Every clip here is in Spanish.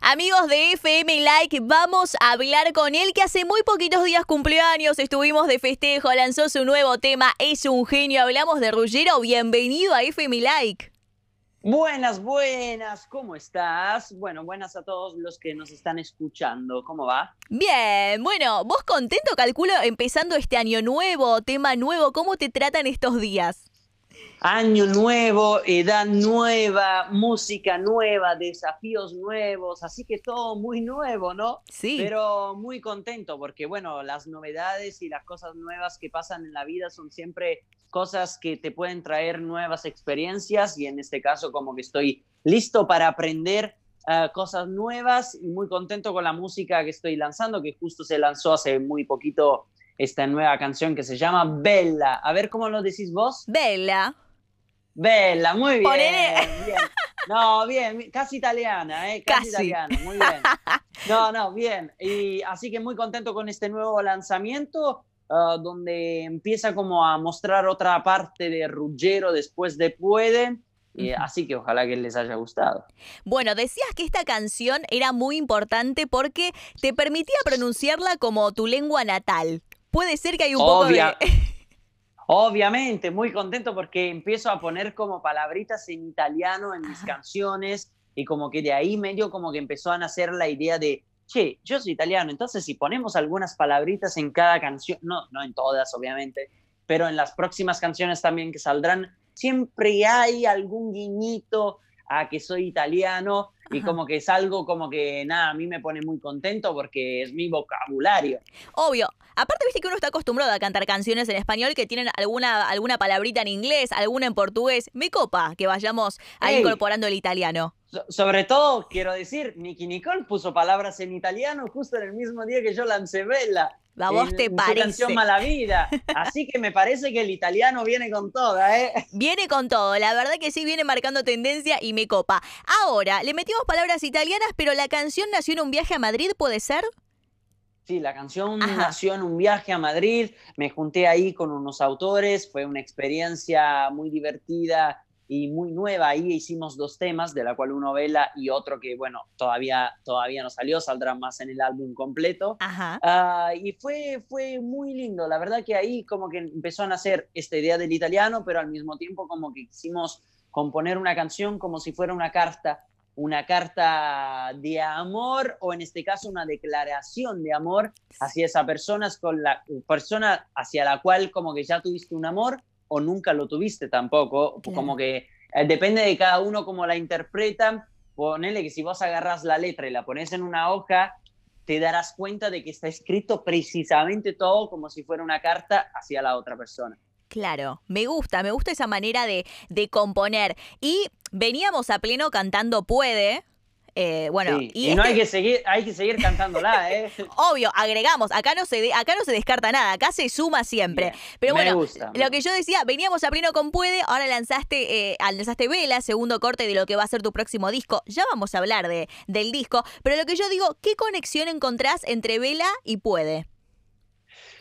Amigos de FM Like, vamos a hablar con él que hace muy poquitos días cumpleaños, estuvimos de festejo, lanzó su nuevo tema, es un genio, hablamos de Ruggero, bienvenido a FM Like. Buenas, buenas, ¿cómo estás? Bueno, buenas a todos los que nos están escuchando, ¿cómo va? Bien, bueno, vos contento, calculo, empezando este año nuevo, tema nuevo, ¿cómo te tratan estos días? Año nuevo, edad nueva, música nueva, desafíos nuevos, así que todo muy nuevo, ¿no? Sí. Pero muy contento porque, bueno, las novedades y las cosas nuevas que pasan en la vida son siempre cosas que te pueden traer nuevas experiencias y en este caso como que estoy listo para aprender uh, cosas nuevas y muy contento con la música que estoy lanzando, que justo se lanzó hace muy poquito esta nueva canción que se llama Bella. A ver cómo lo decís vos. Bella. Bella, muy bien. Ponele- bien. No, bien, casi italiana, ¿eh? Casi, Casi. italiana, muy bien. No, no, bien. Y así que muy contento con este nuevo lanzamiento, ah, donde empieza como a mostrar otra parte de Ruggero después de Puede. Y así que ojalá que les haya gustado. Bueno, decías que esta canción era muy importante porque te permitía pronunciarla como tu lengua natal. Puede ser que hay un Obvia- poco de... Obviamente, muy contento porque empiezo a poner como palabritas en italiano en mis Ajá. canciones y como que de ahí medio como que empezó a nacer la idea de, che, yo soy italiano, entonces si ponemos algunas palabritas en cada canción, no, no en todas obviamente, pero en las próximas canciones también que saldrán, siempre hay algún guiñito a que soy italiano y Ajá. como que es algo como que nada, a mí me pone muy contento porque es mi vocabulario. Obvio. Aparte, viste que uno está acostumbrado a cantar canciones en español que tienen alguna, alguna palabrita en inglés, alguna en portugués. Me copa que vayamos a Ey. incorporando el italiano. So- sobre todo, quiero decir, Nicky Nicole puso palabras en italiano justo en el mismo día que yo lancé Bella. ¿A vos en- te parece? canción Mala Vida. Así que me parece que el italiano viene con toda, ¿eh? Viene con todo, la verdad que sí viene marcando tendencia y me copa. Ahora, le metimos palabras italianas, pero la canción nació en un viaje a Madrid, ¿puede ser? Sí, la canción Ajá. nació en un viaje a Madrid, me junté ahí con unos autores, fue una experiencia muy divertida y muy nueva. Ahí hicimos dos temas, de la cual uno vela y otro que, bueno, todavía, todavía no salió, saldrá más en el álbum completo. Ajá. Ah, y fue, fue muy lindo, la verdad que ahí como que empezó a nacer esta idea del italiano, pero al mismo tiempo como que quisimos componer una canción como si fuera una carta, una carta de amor o en este caso una declaración de amor hacia esa persona, con la persona hacia la cual como que ya tuviste un amor o nunca lo tuviste tampoco, Claro. como que eh, depende de cada uno cómo la interpreta. Ponele que si vos agarras la letra y la pones en una hoja, te darás cuenta de que está escrito precisamente todo como si fuera una carta hacia la otra persona. Claro, me gusta, me gusta esa manera de, de componer. Y veníamos a pleno cantando Puede. Eh, bueno, Sí, y, y no este- hay que seguir, hay que seguir cantándola, ¿eh? obvio, agregamos, acá no se de- acá no se descarta nada, acá se suma siempre. Bien, Pero bueno, gusta. Lo que yo decía, veníamos a pleno con Puede, ahora lanzaste, eh, lanzaste Vela, segundo corte de lo que va a ser tu próximo disco. Ya vamos a hablar de, del disco, pero lo que yo digo, ¿qué conexión encontrás entre Vela y Puede?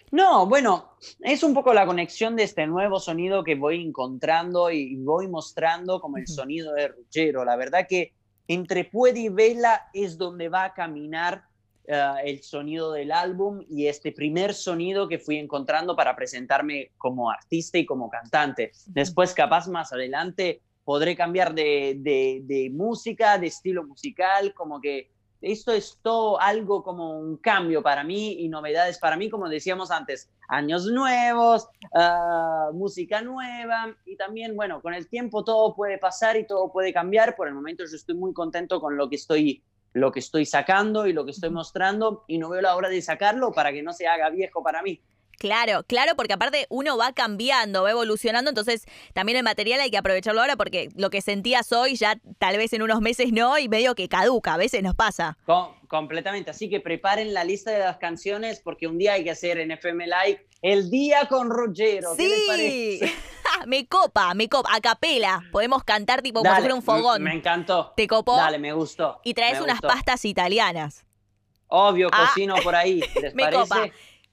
No, bueno, es un poco la conexión de este nuevo sonido que voy encontrando y voy mostrando como el sonido de Ruggero. La verdad que entre Puede y Vela es donde va a caminar eh, el sonido del álbum y este primer sonido que fui encontrando para presentarme como artista y como cantante. Después, capaz más adelante, podré cambiar de, de- de música, de estilo musical, como que esto es todo algo como un cambio para mí y novedades para mí, como decíamos antes, años nuevos, ah, música nueva y también, bueno, con el tiempo todo puede pasar y todo puede cambiar. Por el momento yo estoy muy contento con lo que estoy lo que estoy sacando y lo que estoy mostrando y no veo la hora de sacarlo para que no se haga viejo para mí. Claro, claro, porque aparte uno va cambiando, va evolucionando, entonces también el material hay que aprovecharlo ahora porque lo que sentías hoy ya tal vez en unos meses no y medio que caduca, a veces nos pasa. Com- completamente. Así que preparen la lista de las canciones porque un día hay que hacer en FM Live el día con Ruggero. ¿Qué les Sí, parece? me copa, me copa, a capela, podemos cantar tipo como si fuera un fogón. Me encantó. ¿Te copó? Dale, me gustó. Y traes unas gustó. pastas italianas. Obvio, Ah, cocino por ahí. ¿Les me parece? copa.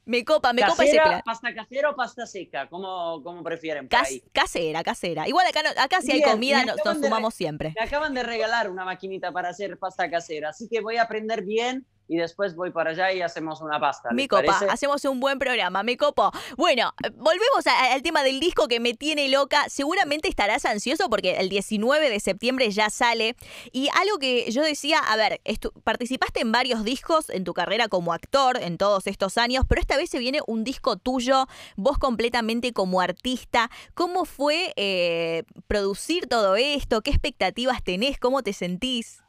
Me copa, me copa ese plan. ¿Pasta casera o pasta seca? ¿Cómo, cómo prefieren Casera, casera. Igual acá, acá si hay comida nos, sumamos siempre. Me acaban de regalar una maquinita para hacer pasta casera, así que voy a aprender bien y después voy para allá y hacemos una pasta. Mi copa, hacemos un buen programa, mi copo. Bueno, volvemos al tema del disco que me tiene loca. Seguramente estarás ansioso porque el 19 de septiembre ya sale. Y algo que yo decía, a ver, participaste en varios discos en tu carrera como actor en todos estos años, pero esta vez se viene un disco tuyo, vos completamente como artista. ¿Cómo fue eh, producir todo esto? ¿Qué expectativas tenés? ¿Cómo te sentís?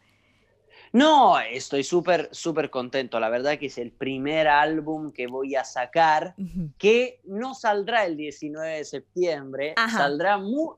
No, estoy súper, súper contento. La verdad que es el primer álbum que voy a sacar, que no saldrá el 19 de septiembre, saldrá muy...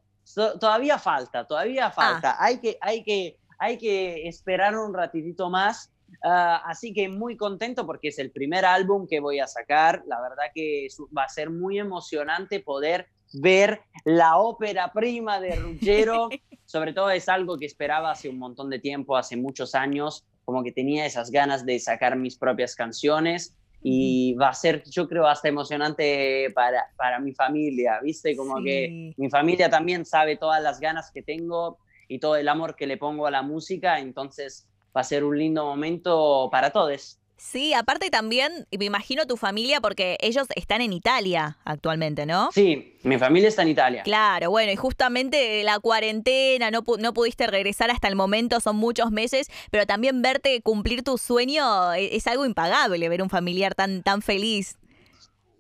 todavía falta, todavía ah. falta. Hay, que, hay, que, hay que esperar un ratitito más. Ah, así que muy contento porque es el primer álbum que voy a sacar. La verdad que va a ser muy emocionante poder ver la ópera prima de Ruggiero. Sobre todo es algo que esperaba hace un montón de tiempo, hace muchos años, como que tenía esas ganas de sacar mis propias canciones y va a ser, yo creo, hasta emocionante para, para mi familia, ¿viste? Como que mi familia también sabe todas las ganas que tengo y todo el amor que le pongo a la música, entonces va a ser un lindo momento para todos. Sí, aparte también, me imagino tu familia, porque ellos están en Italia actualmente, ¿no? Sí, mi familia está en Italia. Claro, bueno, y justamente la cuarentena, no, no pudiste regresar hasta el momento, son muchos meses, pero también verte cumplir tu sueño e, es, algo impagable, ver un familiar tan, tan feliz.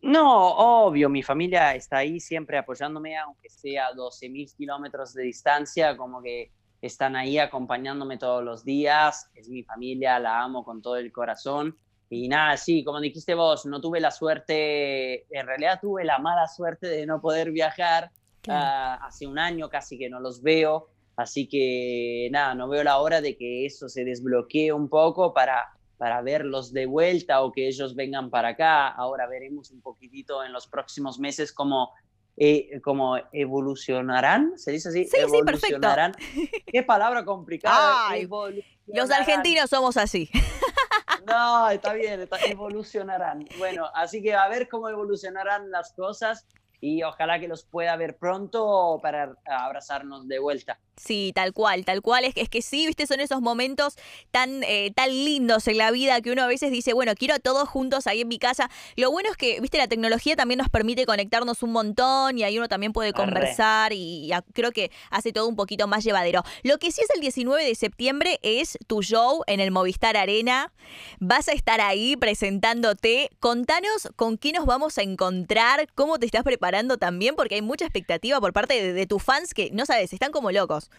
No, obvio, mi familia está ahí siempre apoyándome, aunque sea a 12 mil kilómetros de distancia, como que están ahí acompañándome todos los días, es mi familia, la amo con todo el corazón. Y nada, sí, como dijiste vos, no tuve la suerte, en realidad tuve la mala suerte de no poder viajar. Ah, hace un año casi que no los veo, así que nada, no veo la hora de que eso se desbloquee un poco para, para verlos de vuelta o que ellos vengan para acá. Ahora veremos un poquitito en los próximos meses cómo eh, como evolucionarán, se dice así, sí, evolucionarán. Sí, Qué palabra complicada. los argentinos somos así. No, está bien, evolucionarán. Bueno, así que a ver cómo evolucionarán las cosas y ojalá que los pueda ver pronto para abrazarnos de vuelta. Sí, tal cual, tal cual. Es, es que sí, viste, son esos momentos tan, eh, tan lindos en la vida que uno a veces dice, bueno, quiero a todos juntos ahí en mi casa. Lo bueno es que, viste, la tecnología también nos permite conectarnos un montón y ahí uno también puede conversar y, creo que hace todo un poquito más llevadero. Lo que sí es el 19 de septiembre es tu show en el Movistar Arena. Vas a estar ahí presentándote. Contanos con qué nos vamos a encontrar, cómo te estás preparando también, porque hay mucha expectativa por parte de, de tus fans que, no sabes, están como locos.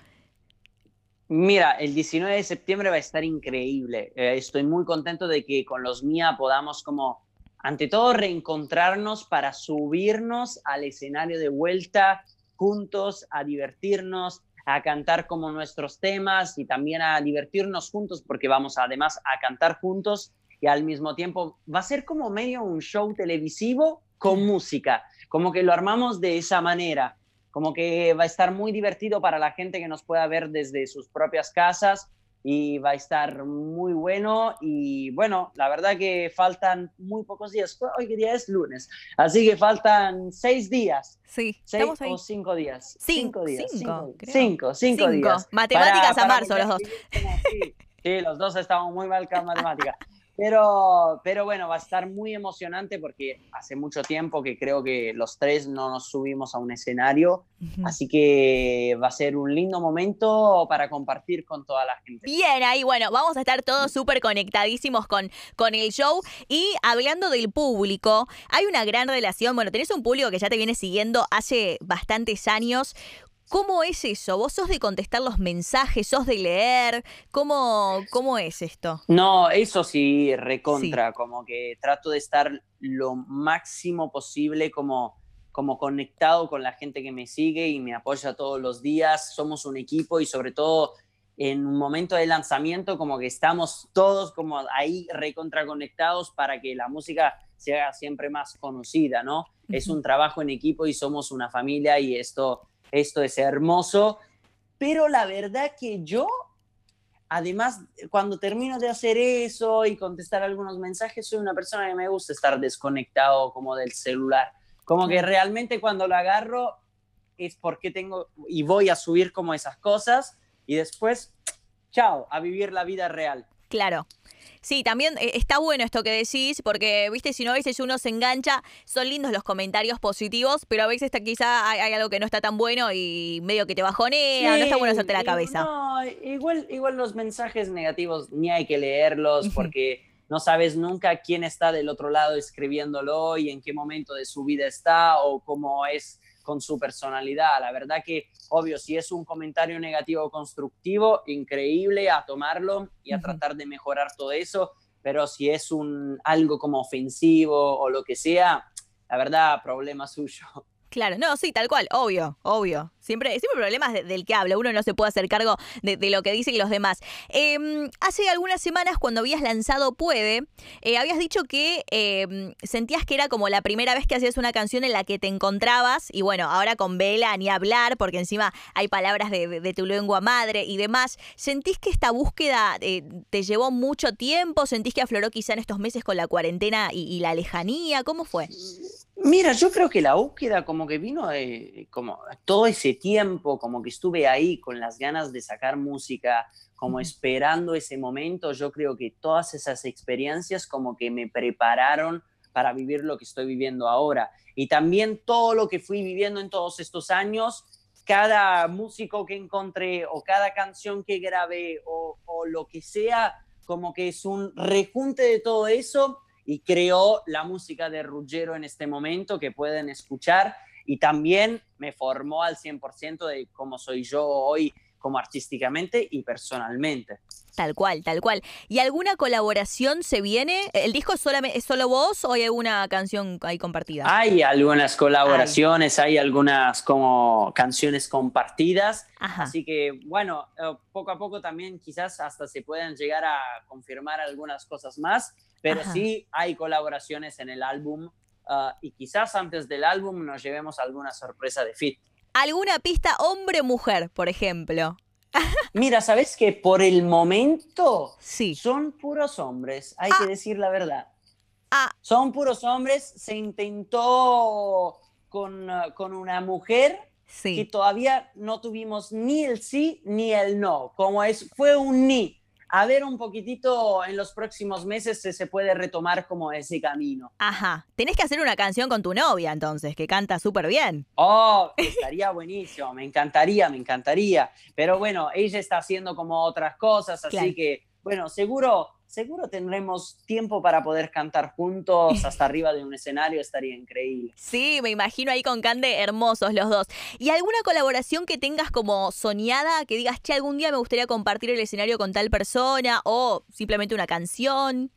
Mira, el 19 de septiembre va a estar increíble. Eh, estoy muy contento de que con los Mía podamos como, ante todo, reencontrarnos para subirnos al escenario de vuelta juntos, a divertirnos, a cantar como nuestros temas y también a divertirnos juntos porque vamos además a cantar juntos y al mismo tiempo va a ser como medio un show televisivo con música, como que lo armamos de esa manera como que va a estar muy divertido para la gente que nos pueda ver desde sus propias casas y va a estar muy bueno y bueno, la verdad que faltan muy pocos días. Hoy que día es lunes, así que faltan seis días. Sí, seis o cinco días. Cinco, días. Cinco, cinco, cinco, días. Matemáticas a marzo los dos. Sí, los dos estamos muy mal con matemáticas. Pero, pero bueno, va a estar muy emocionante porque hace mucho tiempo que creo que los tres no nos subimos a un escenario, así que va a ser un lindo momento para compartir con toda la gente. Bien, ahí bueno, vamos a estar todos súper conectadísimos con, con el show. Y hablando del público, hay una gran relación, bueno, tenés un público que ya te viene siguiendo hace bastantes años. ¿Cómo es eso? ¿Vos sos de contestar los mensajes? ¿Sos de leer? ¿Cómo, cómo es esto? No, eso sí, recontra, como que trato de estar lo máximo posible como, como conectado con la gente que me sigue y me apoya todos los días. Somos un equipo y sobre todo en un momento de lanzamiento como que estamos todos como ahí recontra conectados para que la música sea siempre más conocida, ¿no? Es un trabajo en equipo y somos una familia y esto esto es hermoso, pero la verdad que yo además, cuando termino de hacer eso y contestar algunos mensajes, soy una persona que me gusta estar desconectado como del celular. Como que realmente cuando lo agarro es porque tengo y voy a subir como esas cosas y después, chao, a vivir la vida real. Claro. Sí, también eh, está bueno esto que decís, porque, viste, si no a veces uno se engancha, son lindos los comentarios positivos, pero a veces quizá hay, algo que no está tan bueno y medio que te bajonea, no está bueno hacerte la cabeza. No, igual, igual los mensajes negativos ni hay que leerlos porque no sabes nunca quién está del otro lado escribiéndolo y en qué momento de su vida está o cómo es con su personalidad. La verdad que, obvio, si es un comentario negativo constructivo, increíble a tomarlo y a tratar de mejorar todo eso, pero si es un algo como ofensivo o lo que sea, la verdad, problema suyo. Claro, no, sí, tal cual, obvio, obvio. Siempre, siempre problemas del que habla, uno no se puede hacer cargo de, lo que dicen los demás. Em, hace algunas semanas, cuando habías lanzado Puede, eh, habías dicho que em, sentías que era como la primera vez que hacías una canción en la que te encontrabas, y bueno, ahora con Vela ni hablar, porque encima hay palabras de, tu lengua madre y demás. ¿Sentís que esta búsqueda eh, te llevó mucho tiempo? ¿Sentís que afloró quizá en estos meses con la cuarentena y, y la lejanía? ¿Cómo fue? Mira, yo creo que la búsqueda como que vino de, como todo ese tiempo, como que estuve ahí con las ganas de sacar música, como esperando ese momento, yo creo que todas esas experiencias como que me prepararon para vivir lo que estoy viviendo ahora. Y también todo lo que fui viviendo en todos estos años, cada músico que encontré o cada canción que grabé o, o lo que sea, como que es un rejunte de todo eso y creó la música de Ruggiero en este momento que pueden escuchar y también me formó al 100% de cómo soy yo hoy como artísticamente y personalmente. Tal cual, tal cual. ¿Y alguna colaboración se viene? ¿El disco es, solamente, es solo vos o hay alguna canción ahí compartida? Hay algunas colaboraciones, hay algunas como canciones compartidas. Así que bueno, eh, poco a poco también quizás hasta se puedan llegar a confirmar algunas cosas más pero sí hay colaboraciones en el álbum ah, y quizás antes del álbum nos llevemos alguna sorpresa de fit. ¿Alguna pista hombre-mujer, por ejemplo? Mira, ¿sabes que por el momento sí. son puros hombres? Hay que ah. decir la verdad. Ah. Son puros hombres. Se intentó con, ah, con una mujer sí. que todavía no tuvimos ni el sí ni el no. Como es, fue un ni a ver un poquitito en los próximos meses si se puede retomar como ese camino. Ajá. Tenés que hacer una canción con tu novia entonces, que canta súper bien. Oh, estaría buenísimo, me encantaría, me encantaría. Pero bueno, ella está haciendo como otras cosas, así que, bueno, seguro seguro tendremos tiempo para poder cantar juntos hasta arriba de un escenario, estaría increíble. Sí, me imagino ahí con Cande hermosos los dos. ¿Y alguna colaboración que tengas como soñada, que digas, che, algún día me gustaría compartir el escenario con tal persona o simplemente una canción?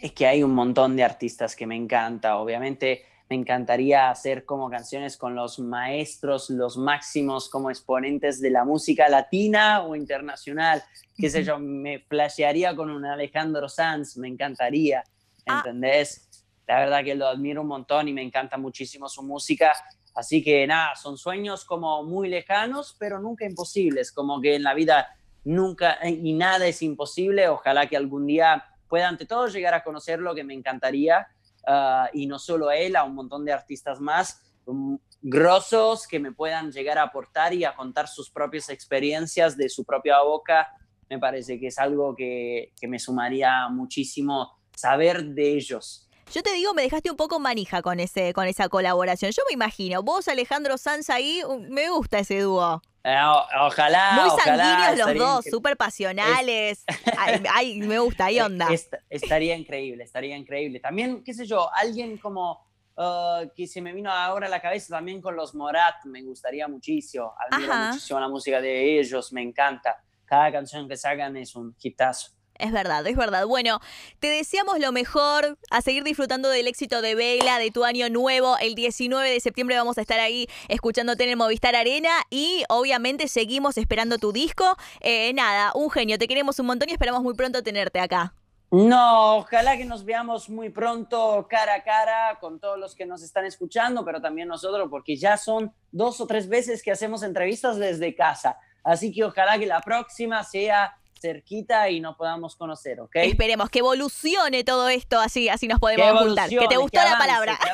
Es que hay un montón de artistas que me encanta, obviamente me encantaría hacer como canciones con los maestros, los máximos como exponentes de la música latina o internacional. Qué sé yo, me flashearía con un Alejandro Sanz, me encantaría, ah. ¿entendés? La verdad que lo admiro un montón y me encanta muchísimo su música. Así que nada, son sueños como muy lejanos, pero nunca imposibles, como que en la vida nunca y nada es imposible. Ojalá que algún día pueda ante todo llegar a conocer lo que me encantaría Ah, y no solo él, a un montón de artistas más um, grosos que me puedan llegar a aportar y a contar sus propias experiencias de su propia boca. Me parece que es algo que, que me sumaría muchísimo saber de ellos. Yo te digo, me dejaste un poco manija con, ese, con esa colaboración. Yo me imagino, vos, Alejandro Sanz ahí, me gusta ese dúo. Eh, ojalá. Muy sanguíneos los dos, súper pasionales. ay, me gusta, hay onda. estaría increíble, estaría increíble. También, qué sé yo, alguien como uh, que se me vino ahora a la cabeza también con los Morat, me gustaría muchísimo. Admiro muchísimo la música de ellos, me encanta. Cada canción que sacan es un hitazo. Es verdad, es verdad. Bueno, te deseamos lo mejor, a seguir disfrutando del éxito de Vela, de tu año nuevo. El 19 de septiembre vamos a estar ahí escuchándote en el Movistar Arena y obviamente seguimos esperando tu disco. Eh, nada, un genio, te queremos un montón y esperamos muy pronto tenerte acá. No, ojalá que nos veamos muy pronto cara a cara con todos los que nos están escuchando, pero también nosotros, porque ya son dos o tres veces que hacemos entrevistas desde casa. Así que ojalá que la próxima sea cerquita y nos podamos conocer, ¿ok? Esperemos que evolucione todo esto, así, así nos podemos juntar. Que te gustó la palabra.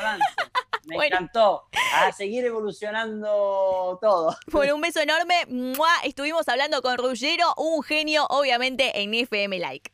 Me encantó. A seguir evolucionando todo. Bueno, un beso enorme. Estuvimos hablando con Ruggero, un genio, obviamente, en FM Like.